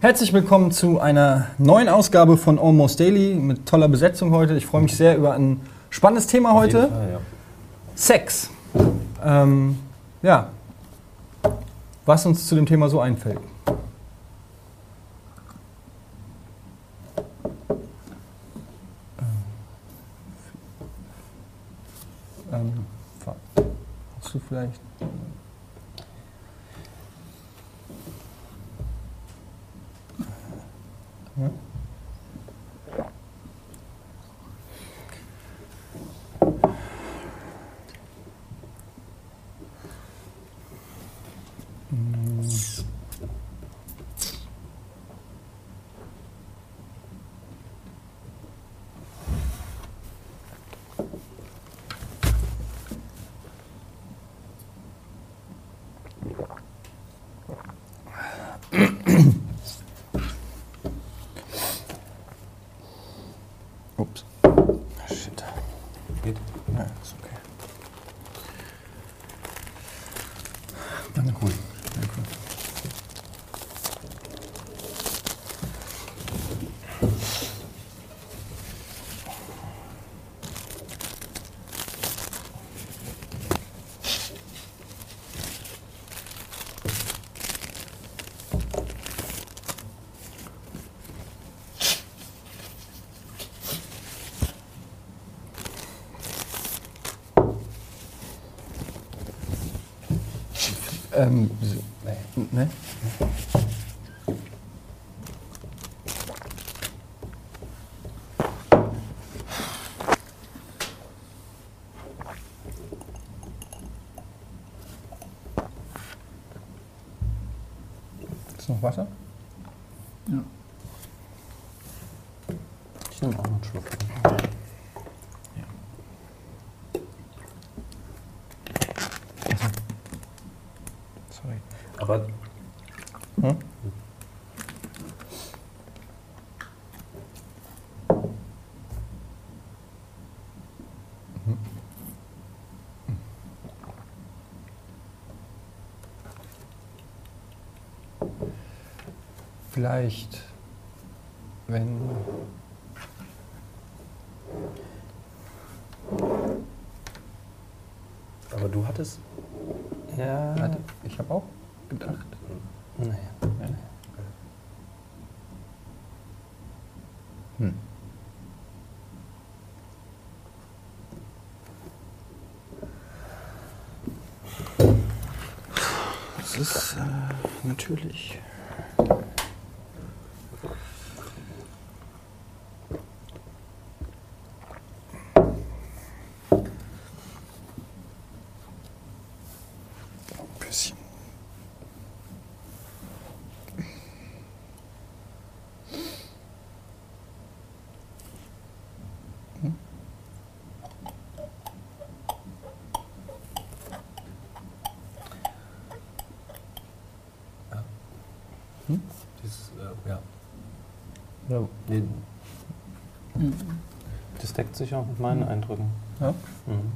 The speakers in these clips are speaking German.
Herzlich willkommen zu einer neuen Ausgabe von Almost Daily mit toller Besetzung heute. Ich freue mich sehr über ein spannendes Thema heute. Fall, ja. Sex. Ähm, ja. Was uns zu dem Thema so einfällt. Ähm, fa- hast du vielleicht. Ja? Ups. Shit. Geht. Ja, ist okay. Danke. Cool. Danke. Ähm, ne? Ist noch Wasser? Ich nehme auch noch einen Schluck. Sorry. Aber Hm? Vielleicht, wenn Aber du hattest. Ja. Warte, ich habe auch gedacht. Nee. Ja. Hm. Das ist äh, natürlich. Dieses, äh, ja. Ja. Nee. Das deckt sich auch mit meinen Eindrücken. Ja. Mhm.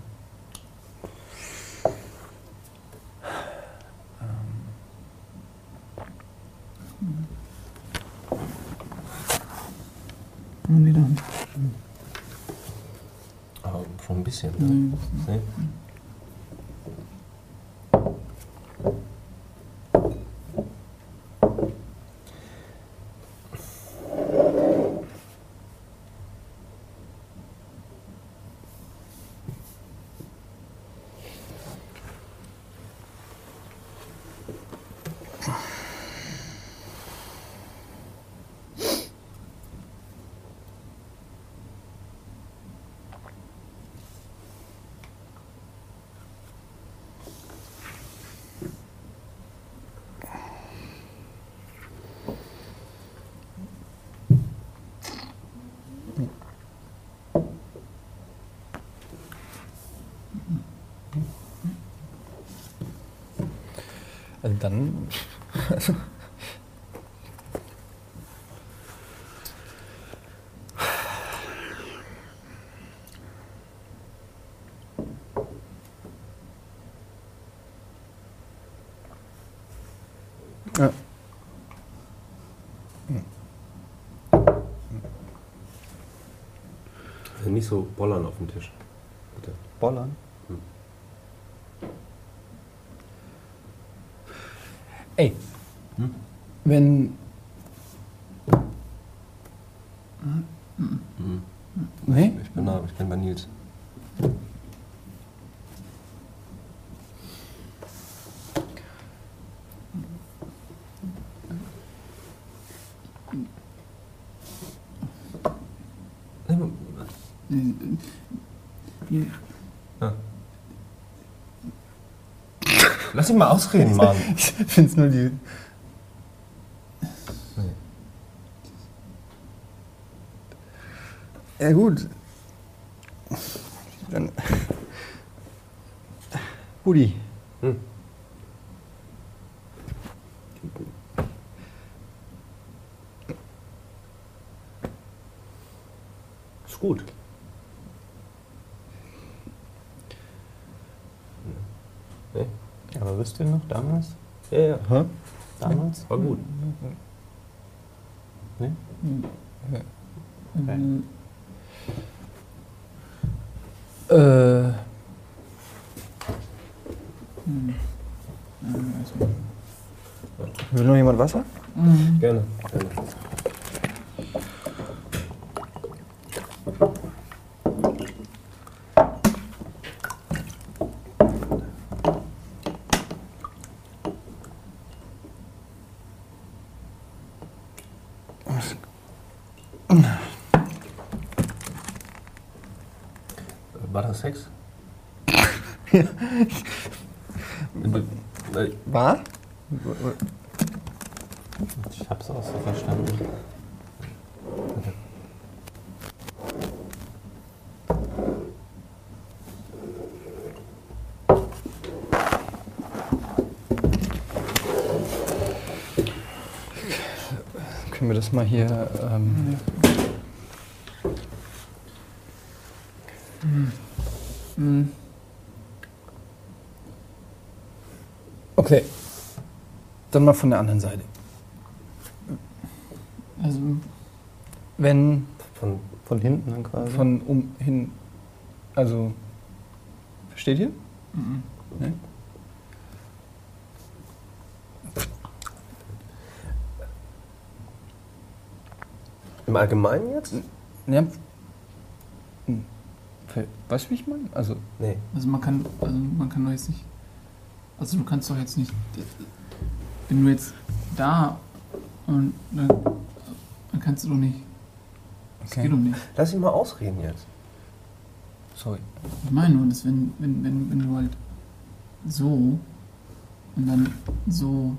Aber schon ein bisschen. Ne? Nee. dann. ja. Also nicht so bollern auf dem Tisch. Bitte. Bollern? Ey. Hm? Wenn. Mhm. Nee? Ich bin da, ich bin bei Nils. Ja. Lass ihn mal ausreden, Mann. Ich find's nur die. Ja, gut. Dann. Rudi. Hm. Ist gut. Nee? Aber wisst ihr noch damals? Ja, ja. Hä? Damals? War gut. Nee? Okay. Äh. Will noch jemand Wasser? Gerne. Gerne. War das Sex? War? Ich hab's auch so verstanden. Können wir das mal hier. Ähm, Okay. Dann mal von der anderen Seite. Also, Wenn Von, Von hinten dann quasi. von um hin. Also. Versteht ihr? mhm. Ne? Im Allgemeinen jetzt? Ja. Hm. Weißt du, wie ich meine? Also. Nee. also man kann, also man kann doch jetzt nicht, also du kannst doch jetzt nicht, wenn du jetzt da und dann, dann kannst du doch nicht, das Okay. geht doch nicht. Lass ihn mal ausreden jetzt. Sorry. Ich meine nur, dass wenn, wenn, wenn, wenn du halt so und dann so,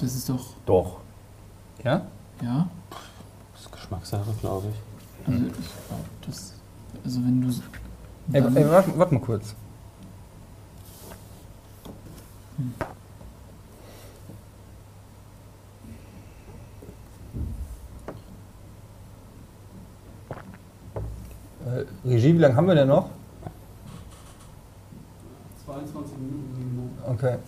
das ist doch, Doch. Ja? ja, Das ist Geschmackssache, glaube ich. also ich glaube, das, also wenn du, Ey, ey warte, warte mal kurz. Äh, Regie, wie lange haben wir denn noch? 22 Minuten. Okay. Äh,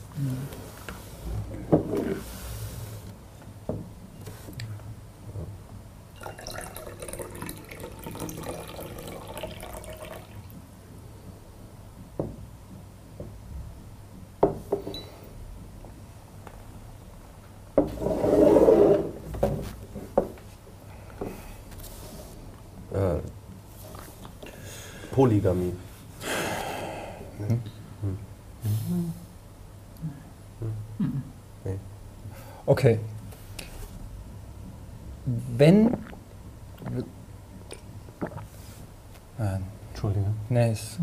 Polygamie. Okay. Wenn. Ah, Entschuldige. nee, ist,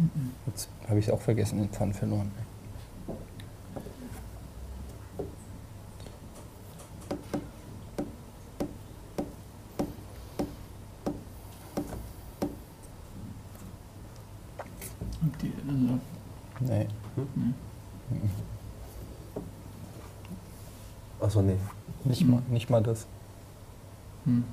jetzt habe ich es auch vergessen, den Pfand verloren. Okay, also, Nee. Achso, nee. Nicht, mal, nicht mal das. hm.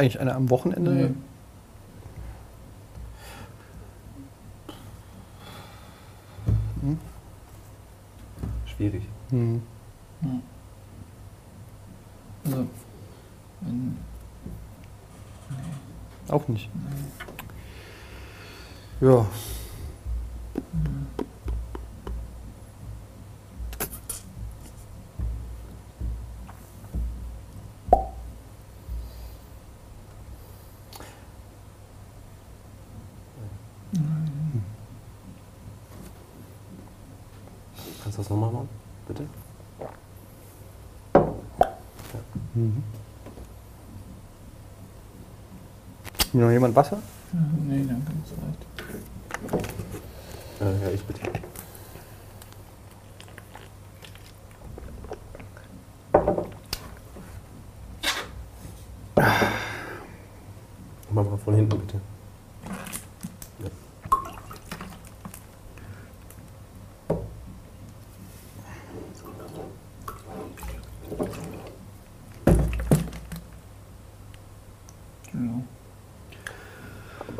Eigentlich einer am Wochenende? Nee. Schwierig. Hm. Also, wenn, Auch nicht. Ja. Kannst du das nochmal machen, bitte? Mhm. Will noch jemand Wasser? ja, nee, danke, das reicht. Äh, ja, ich bitte. Mach mal von hinten bitte. Ja. Genau.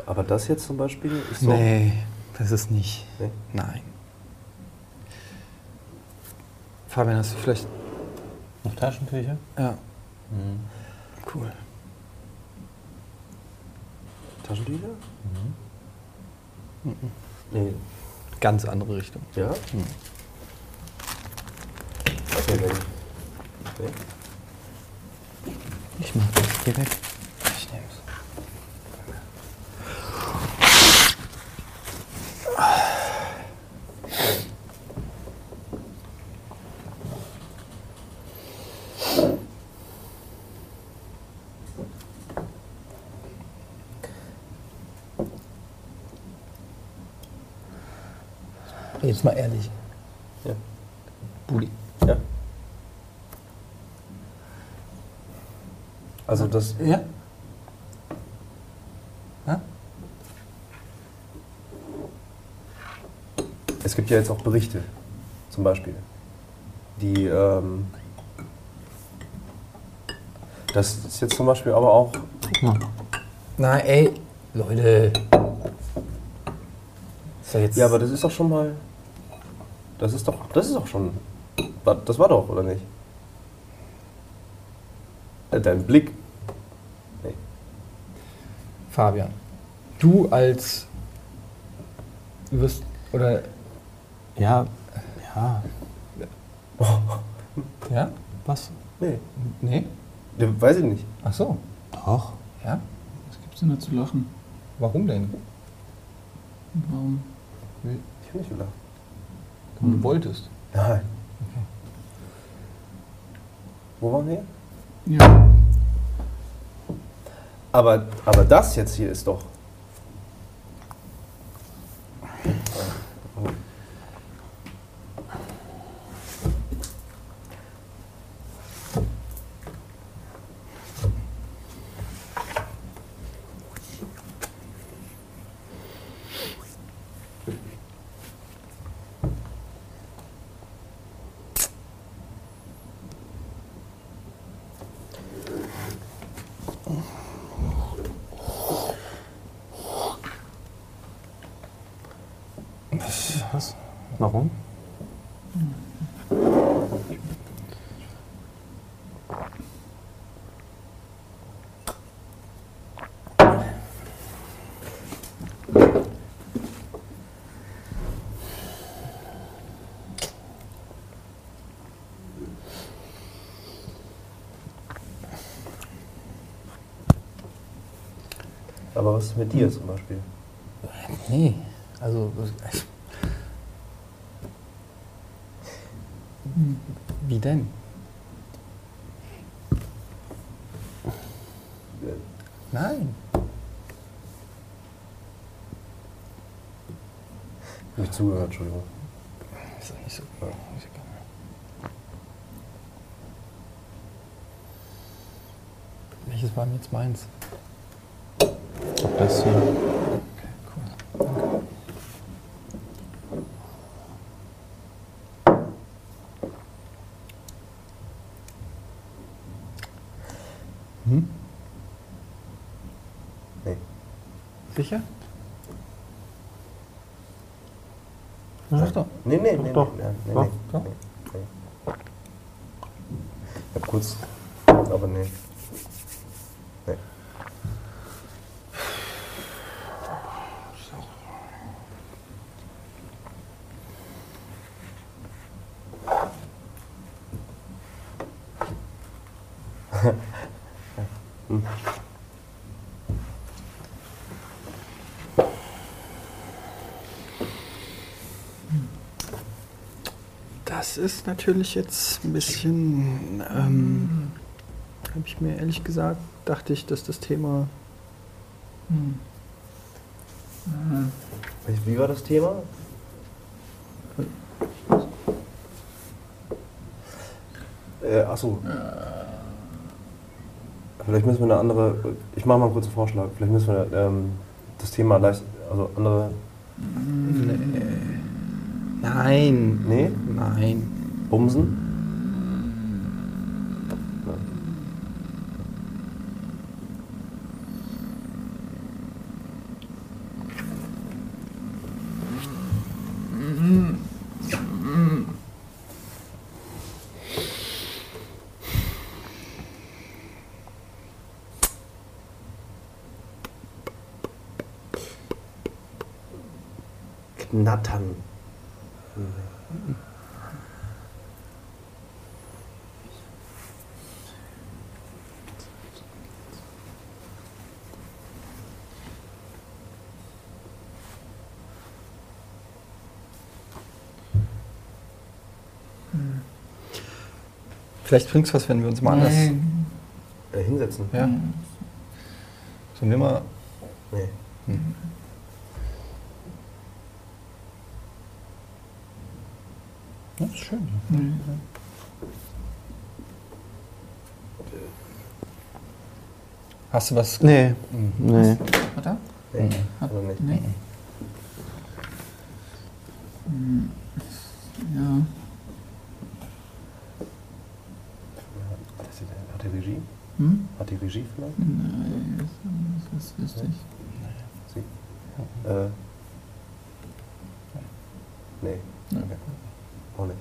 Aber das jetzt zum Beispiel ist so. Nee, das ist nicht. Nee? Nein. Fabian, hast du vielleicht. Noch Taschentücher? Ja, Mhm. cool. Taschentücher? Mhm. Nee. Ganz andere Richtung. Ja? Hm. Okay. Nee. Ich mach das. Geh weg. Ich nehm's. Jetzt mal ehrlich. Ja. Budi. Ja. Also das. Ja? Ja? Es gibt ja jetzt auch Berichte, zum Beispiel, die. Ähm, das ist jetzt zum Beispiel aber auch. Na, ey, Leute. Ist ja jetzt. Ja, aber das ist doch schon mal. Das ist doch. Das ist doch schon. Das war doch, oder nicht? Äh, Dein Blick. Nee. Fabian, du als. Du wirst. Oder. Ja, ja. Ja? Was? Nee. Nee? Ja, Weiß ich nicht. Ach so. Doch. Ja? Was gibt's denn da zu lachen? Warum denn? Warum? Ich hab nicht gelacht. Du wolltest. Nein. Wo waren wir? Ja, Aber, aber das jetzt hier ist doch. Was? Warum? Aber was ist mit dir zum Beispiel? Nee. Also. Wie denn? Nein. Nicht zugehört, Entschuldigung. Ist nicht so. Ist egal. Welches war denn jetzt meins? Ob das hier. Okay, cool. Danke. Hm? Nee. Sicher? Ja. doch. Nee, nee. Doch, nee, nee, doch, nee, doch. nee, nee. Ich hab kurz. Aber nee. Nee. Das ist natürlich jetzt ein bisschen. Ähm, Habe ich mir ehrlich gesagt, dachte ich, dass das Thema. Hm. Wie war das Thema? Äh, achso. Vielleicht müssen wir eine andere. Ich mache mal kurz einen Vorschlag. Vielleicht müssen wir ähm, das Thema leicht. Also andere. Nein. Nee? Nein. Bumsen? Knattern. Vielleicht bringt's was, wenn wir uns mal anders. Nee. Hinsetzen? Ja. Sollen wir mal. Nee. Ja, ist schön. Nee. Hast du was? Nee, Mhm. nee. Warte. Nee. Mhm. Hat- Also nicht. Nee. Hm. Ja. Hat das die- Hat die Regie? Hm? Hat die Regie vielleicht? Nein, das, Sie? Äh. Nee. Nee. Okay. Auch nicht.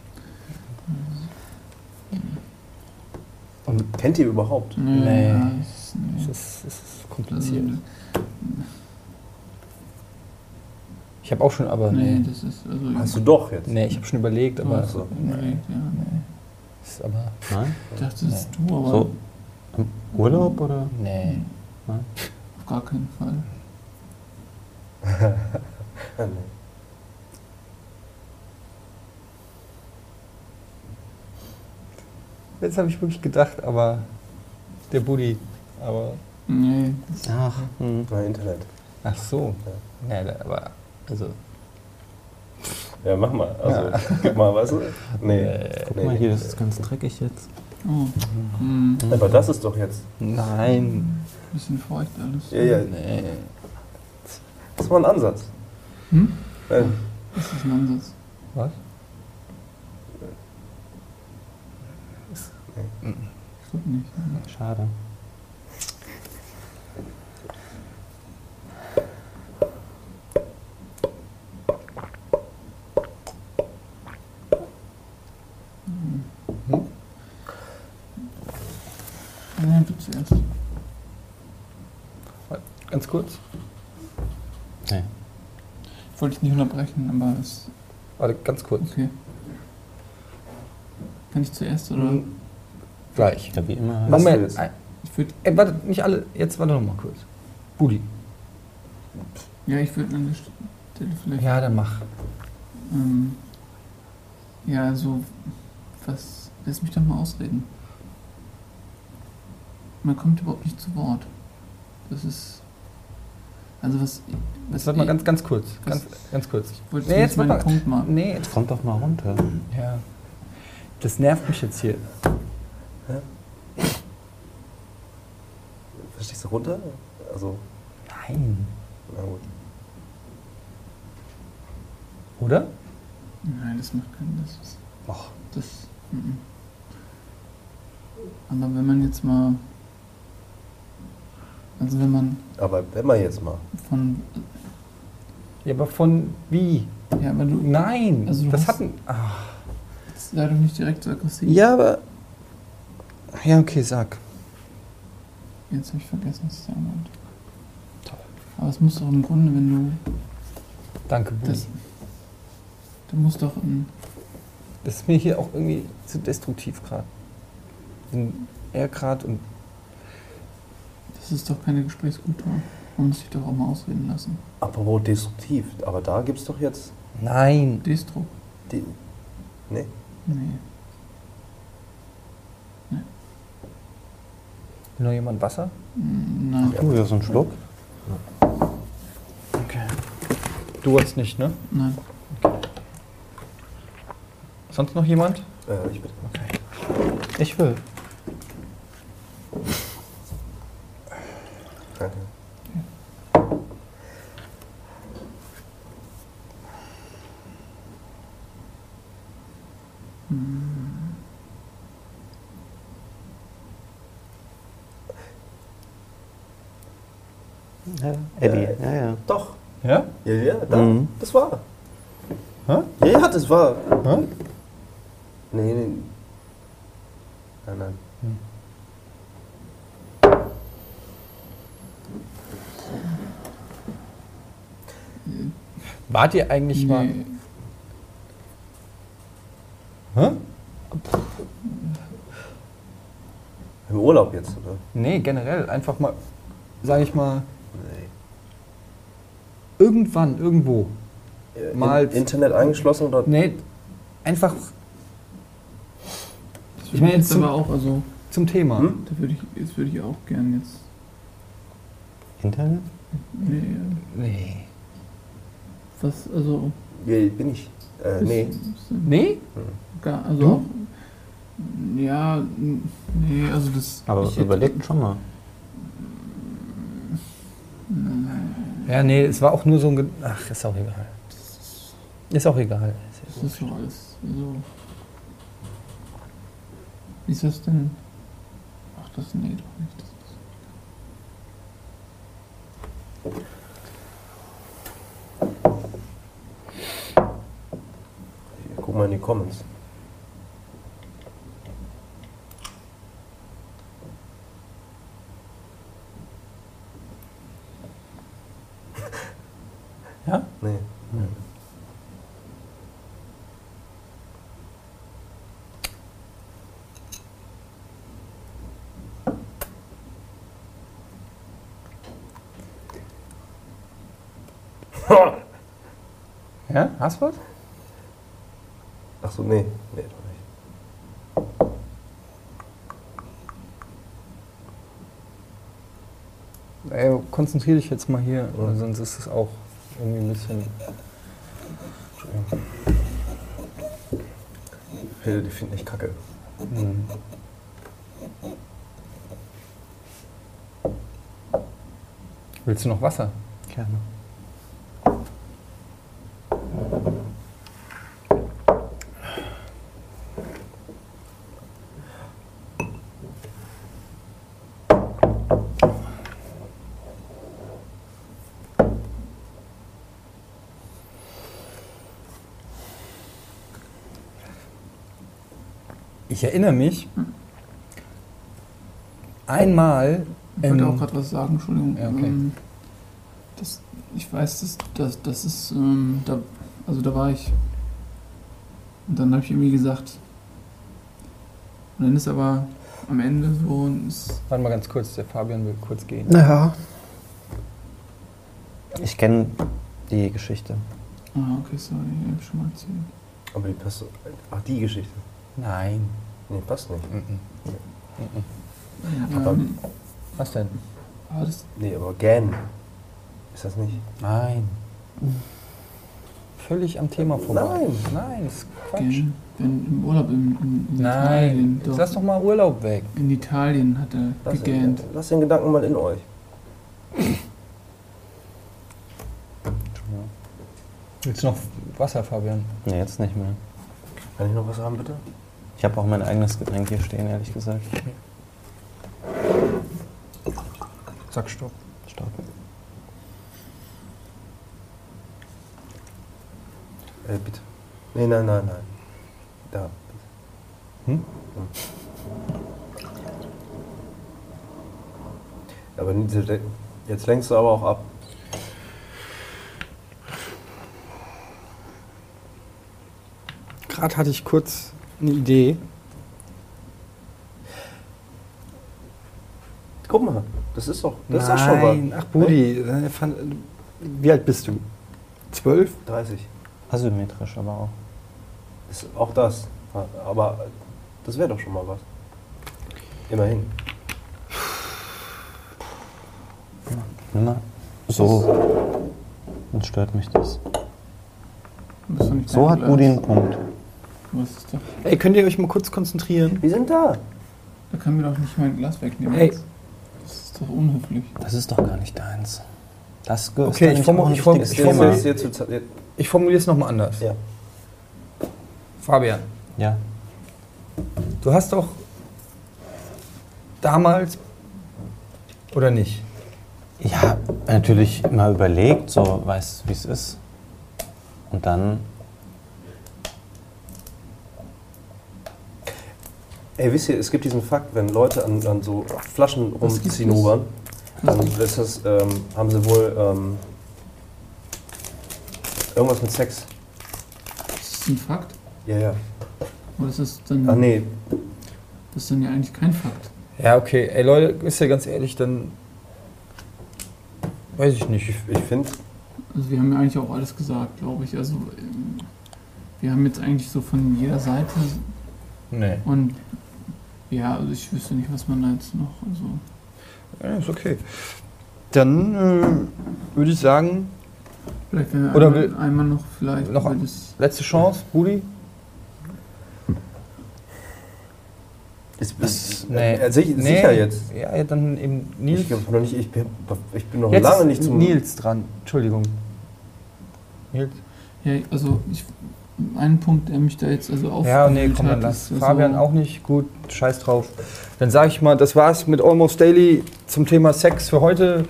Und Kennt ihr überhaupt? Nee. Das- nee. es ist, ist kompliziert. Also, Ich habe auch schon, aber nee, nee. das ist also. Hast du doch jetzt. Nee, ich habe schon überlegt, aber. Ach so. nee. überlegt, ja. Nee. Ist aber. Nein? Ich dachte, das ist du, aber So im Urlaub oder? Nee. Nein? Gar keinen Fall. Ja, nee. Jetzt habe ich wirklich gedacht, aber. Der Buddy. Aber. Nee, Ach, hm. Na, Internet. Ach so. Nee, da- aber. Also. Ja, mach mal. Also, gib mal, du? Nee. Äh, Guck mal hier, das ist ganz dreckig jetzt. Oh. Hm. Aber das ist doch jetzt. Nein. Bisschen feucht alles. Ja, ja. Nee. Das war ein Ansatz. Hm? Nein. Das ist ein Ansatz. Was? Ich glaube nicht. Schade. Nee, du zuerst. Ganz kurz. Nee. Ich wollte dich nicht unterbrechen, aber es. Warte, ganz kurz. Okay. Kann ich zuerst oder? Mhm. Gleich. Ja, wie immer. Moment. Ich würde. Ey, warte, nicht alle. Jetzt warte noch mal kurz. Buddy. Ja, ich würde an der Stelle vielleicht. Ja, dann mach. Ähm, ja, also. Was. Lass mich doch mal ausreden. Man kommt überhaupt nicht zu Wort. Das ist. Also was. was warte mal ganz, ganz kurz. was- Ganz, ganz kurz. Nee, jetzt mal. Punkt machen. Nee, jetzt. Kommt doch mal runter. Ja. Das nervt mich jetzt hier. Verstehst du runter? Also, Nein. na gut. Oder? Nein, das macht keinen. Das ist. Och. Das. mhm. Aber wenn man jetzt mal Also wenn man Aber wenn man jetzt mal. von. Ja, aber von wie? Ja, aber du. Nein, Also du das hast- hatten. Ach. Sei doch nicht direkt so aggressiv. Ja, aber. Ja, okay, sag. Jetzt habe ich vergessen, was ich sagen wollte. Aber es muss doch im Grunde, wenn du. Danke, Budi. Das, du musst doch ein. Das ist mir hier auch irgendwie zu destruktiv gerade. Bin er gerade und. Das ist doch keine Gesprächskultur. Man muss sich doch auch mal ausreden lassen. Apropos destruktiv. Aber da gibt es doch jetzt. Nein. Destro. Die, nee. Nee. Will noch jemand Wasser? Mm, Nein. Du, ja, so ein Schluck. Okay. Du hast nicht, ne? Nein. Sonst noch jemand? Äh, ich bitte. Ich will. Danke. Ja, Eddie, Äh, ja, ja. Doch. Ja? Ja, ja, da. Mhm. Das war. Hä? Ja, ja, das war. Hä? Nee, nee. Nein, nein. Wart ihr eigentlich mal. Nee. Hä? Im Urlaub jetzt, oder? Nee, generell. Einfach mal, sag ich mal, Nee. irgendwann, irgendwo. Mal- In, Internet eingeschlossen oder? Nee, einfach Das Ich meine jetzt zum- aber auch, also, zum Thema. Hm? da würde ich, jetzt würde ich auch gern jetzt. Internet? Nee, Nee. was, also. Wie bin ich? Äh, nee. Nee? Gar, also Du? auch. Ja, nee, also das. Aber überlegt schon mal. Ja, nee, es war auch nur so ein. Ge Ach, ist auch egal. Ist auch egal. Das ist doch alles. Also. Wie ist das denn? Ach, das, nee, doch nicht. Das ist, Ich guck mal in die Comments. Ja? Nee. Ja? Hast du was? Ach so, nee. Nee, doch nicht. Ey, konzentrier dich jetzt mal hier, weil sonst ist es auch irgendwie ein bisschen. Phil, die finden ich kacke. Hm. Willst du noch Wasser? Gerne. Ich erinnere mich einmal. ich wollte ähm, auch gerade was sagen, Entschuldigung. Ja, okay. Ähm, das, ich weiß, das, das, das ist. Ähm, da, also da war ich. Und dann habe ich irgendwie gesagt. Und dann ist aber am Ende so. und Es, Warte mal ganz kurz, der Fabian will kurz gehen. Naja. Ich kenne die Geschichte. ah, okay, sorry, habe ich schon mal erzählt. Aber die passt. Ach, die Geschichte. Nein. Nee, passt nicht. Mhm. Aber- Ähm, Was denn? aber das, Nee, aber Gan. Ist das nicht? Nein. Völlig am Thema vorbei. Nein. Nein, das ist Quatsch. Wenn im Urlaub in, in, in Nein, Italien. jetzt lass doch mal Urlaub weg. In Italien hat er Lass gegähnt. den, lass den Gedanken mal in euch. Willst du noch Wasser, Fabian? Nee, jetzt nicht mehr. Kann ich noch was haben, bitte? Ich habe auch mein eigenes Getränk hier stehen, ehrlich gesagt. Sag Stopp. Stopp. Äh, bitte. Nee, nein, nein, nein. Da. Hm? Aber diese- jetzt lenkst du aber auch ab. Gerade hatte ich kurz eine Idee. Guck mal, das ist doch, das ist doch schon Nein, mal. ach Budi, äh, wie alt bist du? Zwölf? 30. Asymmetrisch aber auch. Ist auch das. Aber das wäre doch schon mal was. Immerhin. Mal. So. Dann stört mich das. So hat. Budi einen Punkt. Was ist doch, Ey, könnt ihr euch mal kurz konzentrieren? Wir sind da. da kann mir doch nicht mein Glas wegnehmen. Ey. Das ist doch unhöflich. Das ist doch gar nicht deins. Das ge- Okay, ich formu- ein ich formu- ich Ich Thema. formuliere- jetzt- Ich formuliere es nochmal anders. Ja. Fabian, Ja. du hast doch damals oder nicht? Ja, natürlich immer überlegt, so weiß, wie es ist. Und dann, Ey, wisst ihr, es gibt diesen Fakt, wenn Leute an, an so Flaschen rumzinobern, dann ist das, ähm, haben sie wohl ähm, irgendwas mit Sex. Das ist ein Fakt. Ja, ja. Oder ist das dann, Ach nee, das ist dann ja eigentlich kein Fakt? Ja, okay. Ey Leute, ist ja ganz ehrlich, dann weiß ich nicht. ich, ich finde, Also wir haben ja eigentlich auch alles gesagt, glaube ich. Also ähm, wir haben jetzt eigentlich so von jeder Seite Nee. und ja, also ich wüsste nicht, was man da jetzt noch. Also Ja, ist okay. Dann äh, würde ich sagen, vielleicht wenn wir Oder einmal, will- einmal noch vielleicht noch über ein- das letzte Chance, Budi. ist, ist, nee. äh, sich, Nee. sicher jetzt. Ja, dann eben Nils. Ich, hab noch nicht, ich, bin, ich bin noch Jetzt lange ist nicht zum. Nils dran. Entschuldigung. Nils. Ja, also ich, ein Punkt, der mich da jetzt also auf. Ja, nee, komm, dann lass. Fabian auch nicht. Gut, scheiß drauf. Dann sage ich mal, das war's mit Almost Daily zum Thema Sex für heute.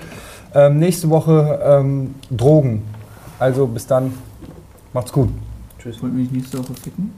Ähm, nächste Woche ähm, Drogen. Also bis dann. Macht's gut. Tschüss. Wollt mich nächste Woche ficken?